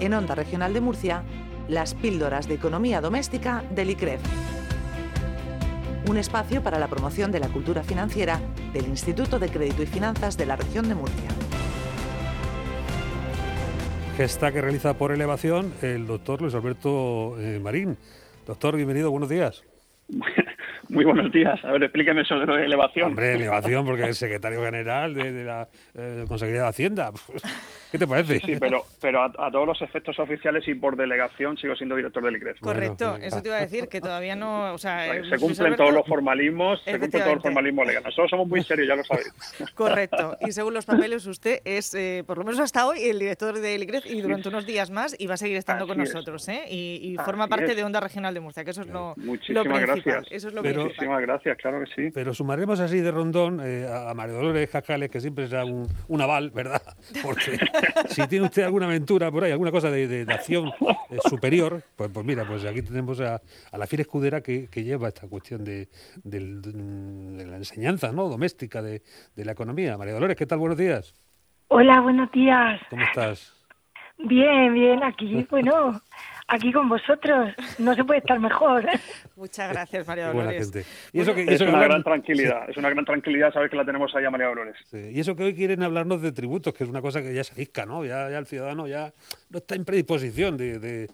en Onda Regional de Murcia, las píldoras de economía doméstica del ICREF. Un espacio para la promoción de la cultura financiera del Instituto de Crédito y Finanzas de la región de Murcia. Gesta que realiza por elevación el doctor Luis Alberto eh, Marín. Doctor, bienvenido, buenos días. Muy buenos días. A ver, explíqueme eso de lo de elevación. Hombre, elevación, porque es secretario general de, la eh, Consejería de Hacienda. ¿Qué te parece? Sí, pero, pero a, todos los efectos oficiales y por delegación sigo siendo director del ICREF. Correcto, eso te iba a decir, que todavía no... O sea, se cumplen todos los formalismos, se cumplen todos los formalismos legales. Nosotros somos muy serios, ya lo sabéis. Correcto, y según los papeles usted es, eh, por lo menos hasta hoy, el director del ICREF y durante unos días más y va a seguir estando con nosotros, ¿eh? Y, forma parte de Onda Regional de Murcia, que eso es lo, Muchísimas Gracias. Eso es lo Muchísimas gracias, claro que sí. Pero sumaremos así de rondón eh, a Mario Dolores Cascales, que siempre será un, un aval, ¿verdad? Porque si tiene usted alguna aventura por ahí, alguna cosa de, acción eh, superior, pues, pues mira, pues aquí tenemos a, la fiera escudera que, lleva esta cuestión de, la enseñanza ¿no? doméstica de, la economía. María Dolores, ¿qué tal? Buenos días. Hola, buenos días. ¿Cómo estás? Bien, bien, aquí, bueno, aquí con vosotros. No se puede estar mejor. Muchas gracias, María Dolores. Y eso que, es una gran tranquilidad, es una gran tranquilidad saber que la tenemos ahí a María Dolores. Y eso que hoy quieren hablarnos de tributos, que es una cosa que ya se risca, ¿no? Ya, ya el ciudadano ya no está en predisposición de,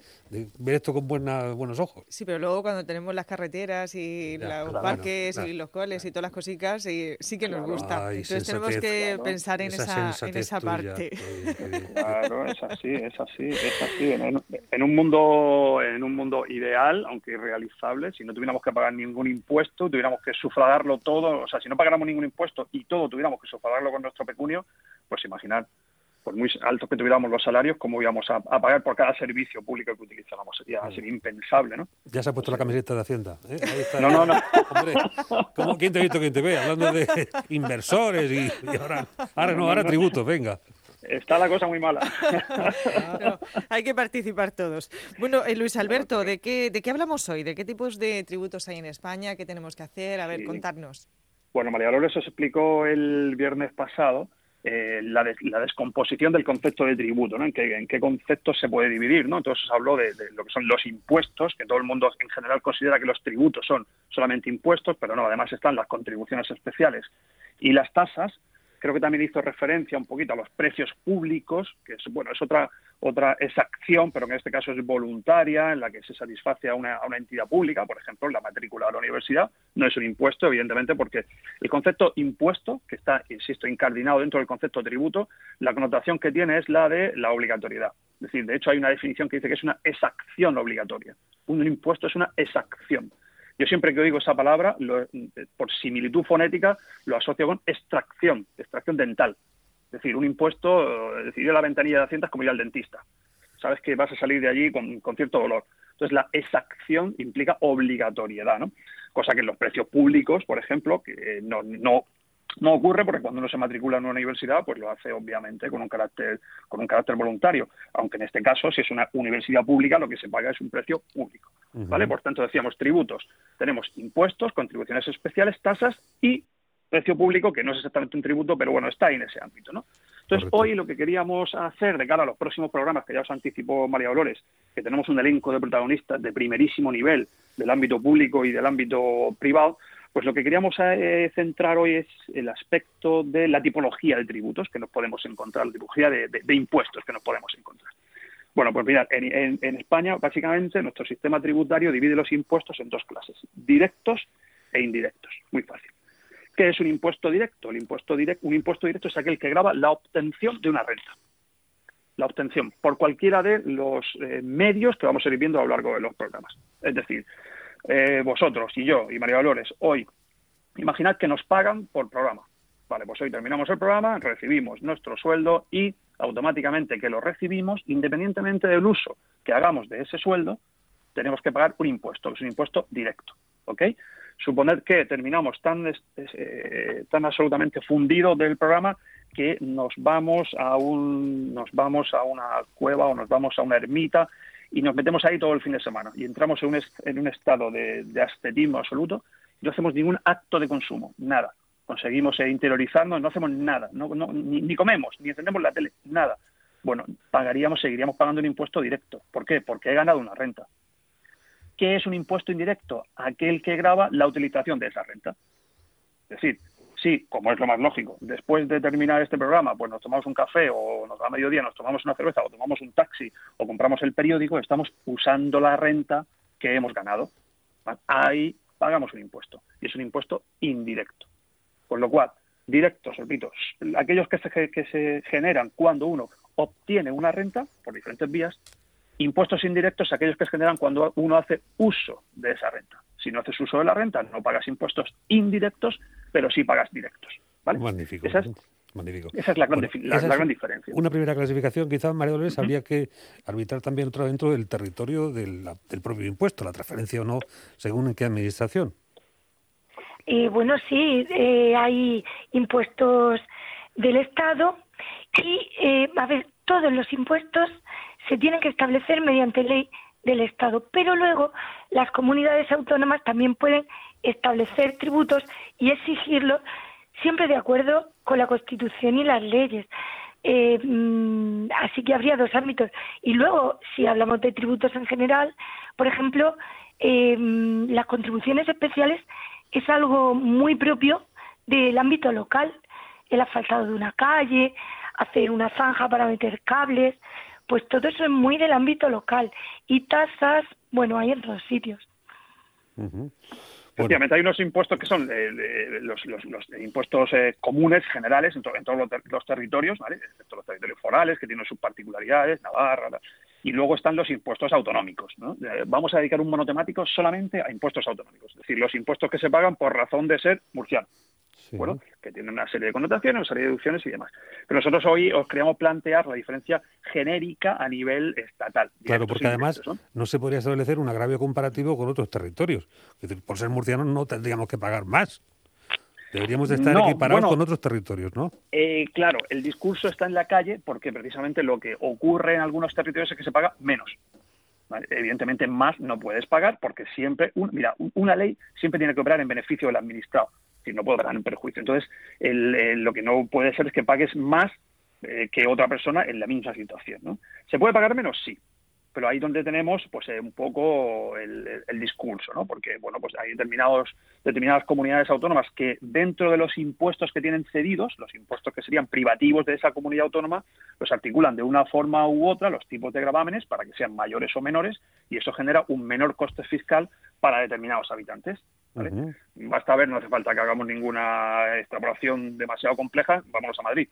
ver esto con buenos ojos. Sí, pero luego cuando tenemos las carreteras y los parques y los coles y todas las cositas, sí, que nos gusta. Entonces tenemos que pensar en esa, en esa parte. claro, es así, es así, es así. En, un mundo en un mundo ideal, aunque irrealizable, si no tuviéramos que pagar ningún impuesto, tuviéramos que sufragarlo todo, o sea, si no pagáramos ningún impuesto y todo tuviéramos que sufragarlo con nuestro pecunio, pues imaginar por muy altos que tuviéramos los salarios, cómo íbamos a, pagar por cada servicio público que utilizáramos. Sería, sería impensable, ¿no? Ya se ha puesto la camiseta de Hacienda. ¿eh? No, no, no. Hombre, ¿cómo, ¿quién te ha visto, quién te ve? Hablando de inversores y, ahora, ahora no, ahora tributos, venga. Está la cosa muy mala. hay que participar todos. Bueno, eh, Luis Alberto, ¿de qué, ¿de qué hablamos hoy? ¿De qué tipos de tributos hay en España? ¿Qué tenemos que hacer? A ver, contarnos. Bueno, María Dolores os explicó el viernes pasado eh, la, descomposición del concepto de tributo, ¿no? En qué, en qué conceptos se puede dividir, ¿no? Entonces habló de, lo que son los impuestos, que todo el mundo en general considera que los tributos son solamente impuestos, pero no, además están las contribuciones especiales y las tasas. Creo que también hizo referencia un poquito a los precios públicos, que es, bueno, es otra otra es acción, pero en este caso es voluntaria, en la que se satisface a una, entidad pública, por ejemplo, la matrícula de la universidad. No es un impuesto, evidentemente, porque el concepto impuesto, que está, insisto, incardinado dentro del concepto tributo, la connotación que tiene es la de la obligatoriedad. Es decir, de hecho hay una definición que dice que es una exacción obligatoria. Un impuesto es una exacción. Yo siempre que oigo esa palabra, por similitud fonética, lo asocio con extracción, extracción dental. Es decir, un impuesto, es decir, ir a la ventanilla de Hacienda como ir al dentista. Sabes que vas a salir de allí con, cierto dolor. Entonces, la exacción implica obligatoriedad, ¿no? Cosa que en los precios públicos, por ejemplo, que no, no, no ocurre porque cuando uno se matricula en una universidad, pues lo hace obviamente con un carácter, con un carácter voluntario. Aunque en este caso, si es una universidad pública, lo que se paga es un precio público. ¿Vale? Por tanto, decíamos tributos. Tenemos impuestos, contribuciones especiales, tasas y precio público, que no es exactamente un tributo, pero bueno, está ahí en ese ámbito, ¿no? Entonces, hoy lo que queríamos hacer de cara a los próximos programas, que ya os anticipó María Dolores, que tenemos un elenco de protagonistas de primerísimo nivel del ámbito público y del ámbito privado, pues lo que queríamos eh, centrar hoy es el aspecto de la tipología de tributos que nos podemos encontrar, la tipología de, impuestos que nos podemos encontrar. Bueno, pues mirad, en, España, básicamente, nuestro sistema tributario divide los impuestos en dos clases, directos e indirectos. Muy fácil. ¿Qué es un impuesto directo? El impuesto directo, un impuesto directo es aquel que graba la obtención de una renta. La obtención por cualquiera de los eh, medios que vamos a ir viendo a lo largo de los programas. Es decir, eh, vosotros y yo y María Valores, hoy, imaginad que nos pagan por programa. Vale, pues hoy terminamos el programa, recibimos nuestro sueldo y automáticamente que lo recibimos, independientemente del uso que hagamos de ese sueldo, tenemos que pagar un impuesto, es un impuesto directo. ¿Ok? Suponer que terminamos tan, eh, tan absolutamente fundidos del programa que nos vamos a un nos vamos a una cueva o nos vamos a una ermita y nos metemos ahí todo el fin de semana y entramos en un, en un estado de, de ascetismo absoluto y no hacemos ningún acto de consumo, nada. Conseguimos interiorizarnos, no hacemos nada, no, ni, comemos, ni encendemos la tele, nada. bueno, pagaríamos, seguiríamos pagando un impuesto directo. ¿Por qué? Porque he ganado una renta. ¿Qué es un impuesto indirecto? Aquel que graba la utilización de esa renta. Es decir, sí, como es lo más lógico, después de terminar este programa, pues nos tomamos un café o nos da mediodía, nos tomamos una cerveza o tomamos un taxi o compramos el periódico, estamos usando la renta que hemos ganado. Ahí pagamos un impuesto y es un impuesto indirecto. Con lo cual, directos, repito, aquellos que se, que se generan cuando uno obtiene una renta por diferentes vías, impuestos indirectos aquellos que se generan cuando uno hace uso de esa renta. Si no haces uso de la renta, no pagas impuestos indirectos, pero sí pagas directos. Magnífico. Esa es, la, gran, diferencia. Una primera clasificación, quizás, María Dolores, habría que arbitrar también otra dentro del territorio del, del propio impuesto, la transferencia o no, según en qué administración. Y bueno, sí, eh, hay impuestos del Estado y, eh, a ver, todos los impuestos se tienen que establecer mediante ley del Estado, pero luego las comunidades autónomas también pueden establecer tributos y exigirlos siempre de acuerdo con la Constitución y las leyes. Eh, mm, así que habría dos ámbitos. Y luego, si hablamos de tributos en general, por ejemplo, mm, las contribuciones especiales es algo muy propio del ámbito local. El asfaltado de una calle, hacer una zanja para meter cables, pues todo eso es muy del ámbito local. Y tasas, bueno, hay en todos sitios. Efectivamente, hay unos impuestos que son eh, los, impuestos eh, comunes, generales, en, todos los, territorios, ¿vale? excepto los territorios forales, que tienen sus particularidades, Navarra, y luego están los impuestos autonómicos. ¿no? Eh, vamos a dedicar un monotemático solamente a impuestos autonómicos, es decir, los impuestos que se pagan por razón de ser murciano. Bueno, que tienen una serie de connotaciones, una serie de deducciones y demás. Pero nosotros hoy os queríamos plantear la diferencia genérica a nivel estatal. Claro, porque además ¿no? se podría establecer un agravio comparativo con otros territorios. por ser murcianos no tendríamos que pagar más. Deberíamos de estar equiparados con otros territorios, ¿no? Eh, claro, el discurso está en la calle porque precisamente lo que ocurre en algunos territorios es que se paga menos. Evidentemente más no puedes pagar porque siempre, mira, una ley siempre tiene que operar en beneficio del administrado, si no puede operar en perjuicio. Entonces, lo que no puede ser es que pagues más eh, que otra persona en la misma situación. ¿no? ¿Se puede pagar menos? Sí, pero ahí donde tenemos pues eh, un poco el, discurso, ¿no? Porque bueno, pues hay determinados determinadas comunidades autónomas que dentro de los impuestos que tienen cedidos, los impuestos que serían privativos de esa comunidad autónoma, los articulan de una forma u otra los tipos de gravámenes para que sean mayores o menores y eso genera un menor coste fiscal para determinados habitantes. Basta ver, no hace falta que hagamos ninguna extrapolación demasiado compleja, vámonos a Madrid.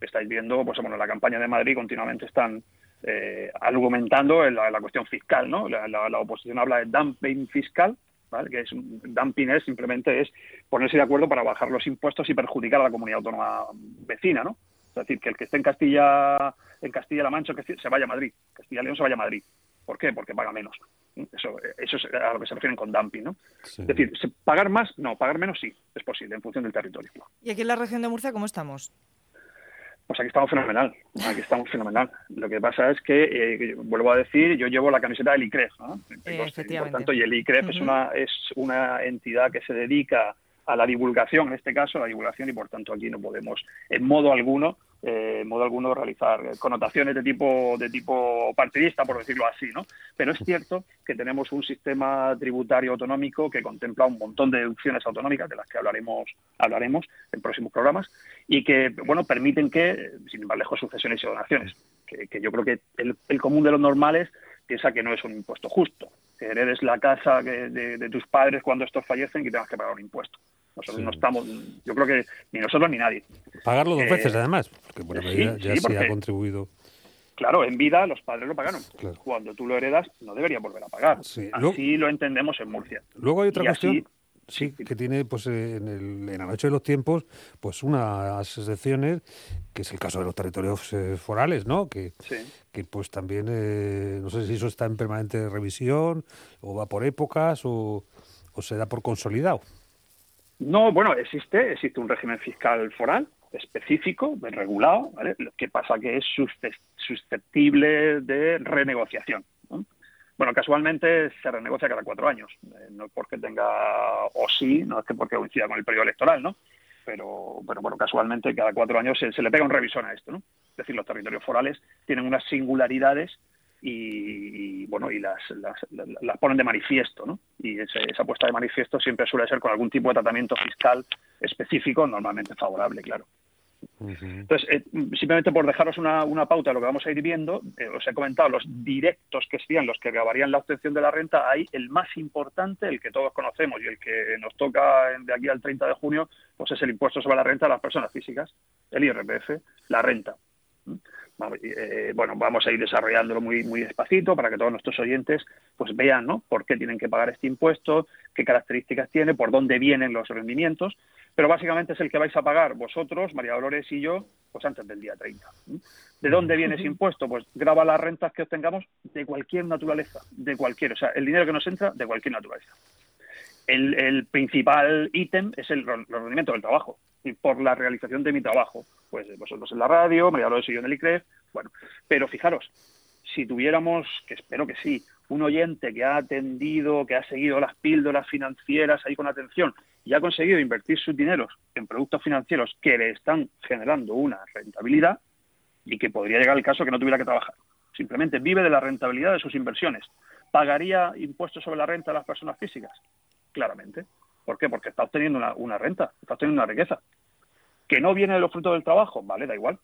Estáis viendo, pues bueno, la campaña de Madrid continuamente están eh, argumentando la, la, cuestión fiscal, ¿no? La, oposición habla de dumping fiscal, ¿vale? que es dumping es simplemente es ponerse de acuerdo para bajar los impuestos y perjudicar a la comunidad autónoma vecina, ¿no? Es decir, que el que esté en Castilla, en Castilla-La Mancha, que se vaya a Madrid, Castilla-León se vaya a Madrid. ¿Por qué? Porque paga menos. Eso, eso es a lo que se refieren con dumping, ¿no? Es decir, pagar más, no, pagar menos sí, es posible en función del territorio. ¿Y aquí en la región de Murcia cómo estamos? Pues aquí estamos fenomenal, aquí estamos fenomenal. Lo que pasa es que, eh, vuelvo a decir, yo llevo la camiseta del ICREF, ¿no? por tanto, y el ICREF es, una, es una entidad que se dedica a la divulgación, en este caso, a la divulgación, y por tanto aquí no podemos, en modo alguno, eh, en modo alguno realizar connotaciones de tipo de tipo partidista, por decirlo así, ¿no? Pero es cierto que tenemos un sistema tributario autonómico que contempla un montón de deducciones autonómicas de las que hablaremos hablaremos en próximos programas y que bueno permiten que, sin ir más lejos, sucesiones y donaciones, que, yo creo que el, común de los normales piensa que no es un impuesto justo, que heredes la casa de, tus padres cuando estos fallecen y tengas que pagar un impuesto. Nosotros no estamos, yo creo que ni nosotros ni nadie. Pagarlo dos eh, veces además, porque por ya se ha contribuido. Claro, en vida los padres lo pagaron. Cuando tú lo heredas, no debería volver a pagar. Así lo entendemos en Murcia. Luego hay otra cuestión. Sí, que tiene pues en, el, en la noche de los tiempos pues unas excepciones, que es el caso de los territorios eh, forales, ¿no? Que, que pues también, eh, no sé si eso está en permanente revisión, o va por épocas, o, o se da por consolidado. No, bueno, existe, existe un régimen fiscal foral específico, regulado, ¿vale? Lo que pasa que es susceptible de renegociación. Bueno, casualmente se renegocia cada cuatro años, eh, no es porque tenga, o sí, no es que porque coincida con el periodo electoral, ¿no? Pero, pero bueno, casualmente cada cuatro años se, le pega un revisón a esto, ¿no? Es decir, los territorios forales tienen unas singularidades y, bueno y las, las, ponen de manifiesto ¿no? Y esa puesta de manifiesto siempre suele ser con algún tipo de tratamiento fiscal específico normalmente favorable claro. Entonces eh, simplemente por dejaros una, una, pauta de lo que vamos a ir viendo eh, os he comentado los directos que serían los que grabarían la obtención de la renta. Hay el más importante el que todos conocemos y el que nos toca de aquí al 30 de junio pues es el impuesto sobre la renta de las personas físicas el IRPF la renta eh, bueno, vamos a ir desarrollándolo muy, muy despacito para que todos nuestros oyentes pues vean ¿no? por qué tienen que pagar este impuesto, qué características tiene, por dónde vienen los rendimientos, pero básicamente es el que vais a pagar vosotros, María Dolores y yo, pues antes del día 30. ¿De dónde viene ese impuesto? Pues graba las rentas que obtengamos de cualquier naturaleza, de cualquier, o sea, el dinero que nos entra de cualquier naturaleza. El, principal ítem es el, rendimiento del trabajo y por la realización de mi trabajo. Pues vosotros en la radio, María Dolores y yo en el ICREF, bueno, pero fijaros, si tuviéramos, que espero que sí, un oyente que ha atendido, que ha seguido las píldoras financieras ahí con atención y ha conseguido invertir sus dineros en productos financieros que le están generando una rentabilidad y que podría llegar el caso que no tuviera que trabajar. Simplemente vive de la rentabilidad de sus inversiones. ¿Pagaría impuestos sobre la renta a las personas físicas? Claramente. ¿Por qué? Porque está obteniendo una, renta, está obteniendo una riqueza. ¿Que no viene de los frutos del trabajo? Vale, da igual.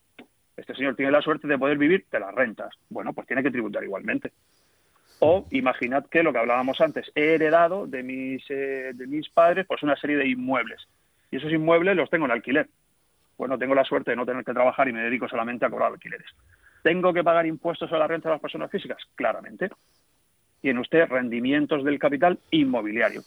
Este señor tiene la suerte de poder vivir de las rentas. Bueno, pues tiene que tributar igualmente. O imaginad que lo que hablábamos antes, he heredado de mis, eh, de mis padres pues una serie de inmuebles. Y esos inmuebles los tengo en alquiler. Bueno, tengo la suerte de no tener que trabajar y me dedico solamente a cobrar alquileres. ¿Tengo que pagar impuestos a la renta de las personas físicas? Claramente. Tiene usted rendimientos del capital inmobiliario.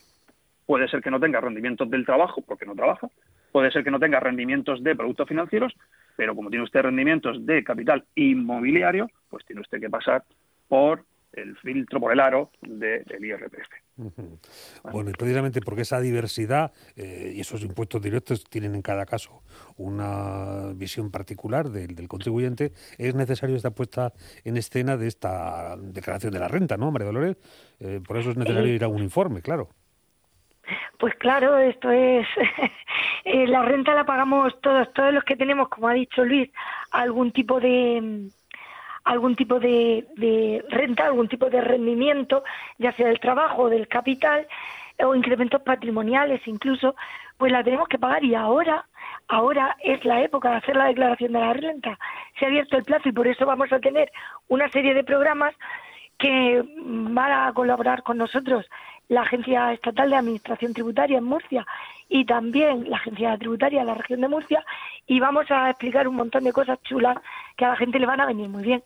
Puede ser que no tenga rendimientos del trabajo porque no trabaja. Puede ser que no tenga rendimientos de productos financieros, pero como tiene usted rendimientos de capital inmobiliario, pues tiene usted que pasar por el filtro por el aro del IRPF. Bueno, y precisamente porque esa diversidad eh, y esos impuestos directos tienen en cada caso una visión particular del, contribuyente, es necesario esta puesta en escena de esta declaración de la renta, ¿no, María Dolores? Eh, por eso es necesario ir a un informe, claro. Pues claro, esto es eh, la renta la pagamos todos, todos los que tenemos, como ha dicho Luis, algún tipo de algún tipo de, renta, algún tipo de rendimiento, ya sea del trabajo o del capital, o incrementos patrimoniales incluso, pues la tenemos que pagar y ahora, ahora es la época de hacer la declaración de la renta. Se ha abierto el plazo y por eso vamos a tener una serie de programas que van a colaborar con nosotros la Agencia Estatal de Administración Tributaria en Murcia y también la Agencia Tributaria de la región de Murcia y vamos a explicar un montón de cosas chulas que a la gente le van a venir muy bien.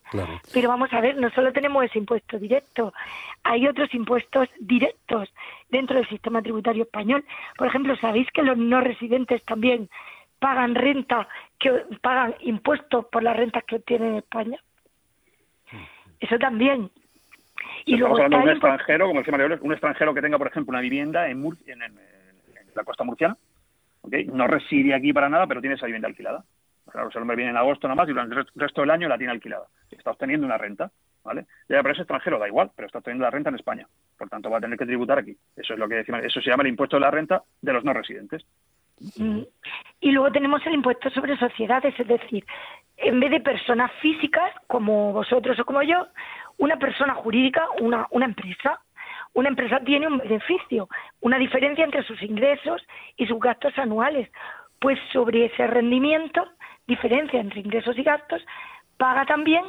Pero vamos a ver, no solo tenemos ese impuesto directo, hay otros impuestos directos dentro del sistema tributario español. Por ejemplo, ¿sabéis que los no residentes también pagan renta, que pagan impuestos por las rentas que obtienen en España? Eso también. Y Estamos hablando de un extranjero, como decía María un extranjero que tenga, por ejemplo, una vivienda en, en, la costa murciana, no reside aquí para nada, pero tiene esa vivienda alquilada. Claro, el hombre viene en agosto nada más y durante el resto del año la tiene alquilada. Está obteniendo una renta, ¿vale? Ya, pero es extranjero, da igual, pero está obteniendo la renta en España. Por tanto, va a tener que tributar aquí. Eso es lo que decimos, eso se llama el impuesto de la renta de los no residentes. Mm. Y luego tenemos el impuesto sobre sociedades, es decir, en vez de personas físicas como vosotros o como yo, una persona jurídica, una, una empresa. Una empresa tiene un beneficio, una diferencia entre sus ingresos y sus gastos anuales. Pues sobre ese rendimiento, diferencia entre ingresos y gastos, paga también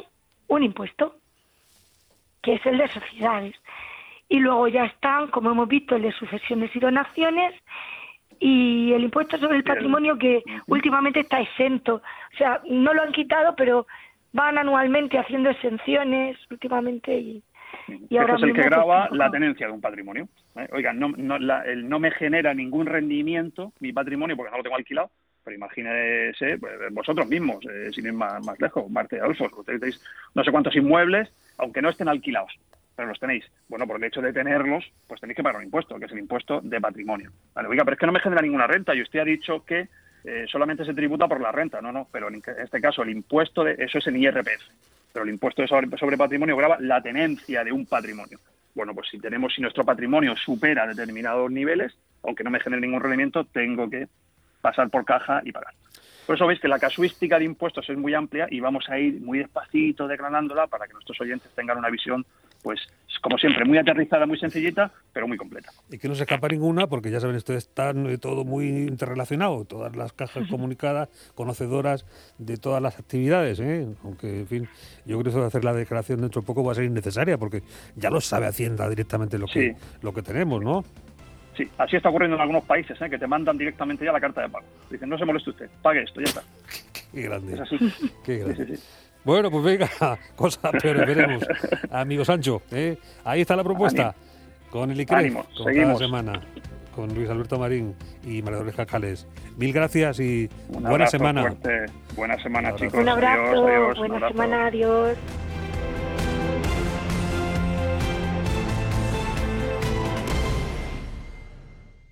un impuesto, que es el de sociedades. Y luego ya están, como hemos visto, el de sucesiones y donaciones y el impuesto sobre el patrimonio que últimamente está exento. O sea, no lo han quitado, pero van anualmente haciendo exenciones últimamente y, y ahora este es el que graba la tenencia de un patrimonio. ¿eh? Oiga, no, no, no me genera ningún rendimiento mi patrimonio porque no lo tengo alquilado, pero imagínese pues, vosotros mismos, eh, sin ir más, más lejos, Marte ustedes tenéis no sé cuántos inmuebles, aunque no estén alquilados, pero los tenéis. Bueno, por el hecho de tenerlos, pues tenéis que pagar un impuesto, que es el impuesto de patrimonio. Vale, oiga, pero es que no me genera ninguna renta y usted ha dicho que eh, solamente se tributa por la renta, no, no, pero en este caso el impuesto de eso es en IRPF, pero el impuesto sobre, patrimonio graba la tenencia de un patrimonio. Bueno, pues si tenemos, si nuestro patrimonio supera determinados niveles, aunque no me genere ningún rendimiento, tengo que pasar por caja y pagar. Por eso veis que la casuística de impuestos es muy amplia y vamos a ir muy despacito declarándola para que nuestros oyentes tengan una visión pues como siempre, muy aterrizada, muy sencillita, pero muy completa. Y que no se escapa ninguna, porque ya saben, esto está todo muy interrelacionado, todas las cajas comunicadas, conocedoras de todas las actividades, ¿eh? aunque, en fin, yo creo que hacer la declaración dentro de poco va a ser innecesaria, porque ya lo sabe Hacienda directamente lo que, lo que tenemos, ¿no? Sí, así está ocurriendo en algunos países, ¿eh? que te mandan directamente ya la carta de pago. Dicen, no se moleste usted, pague esto, ya está. Qué grande. Es así. Qué grande. Bueno, pues venga, cosas peores veremos. Amigo Sancho, ¿eh? ahí está la propuesta. Con el ICRE, con cada semana. Con Luis Alberto Marín y María Dolores Cajales. Mil gracias y buena semana. Buena semana, chicos. Un abrazo, buena semana, adiós.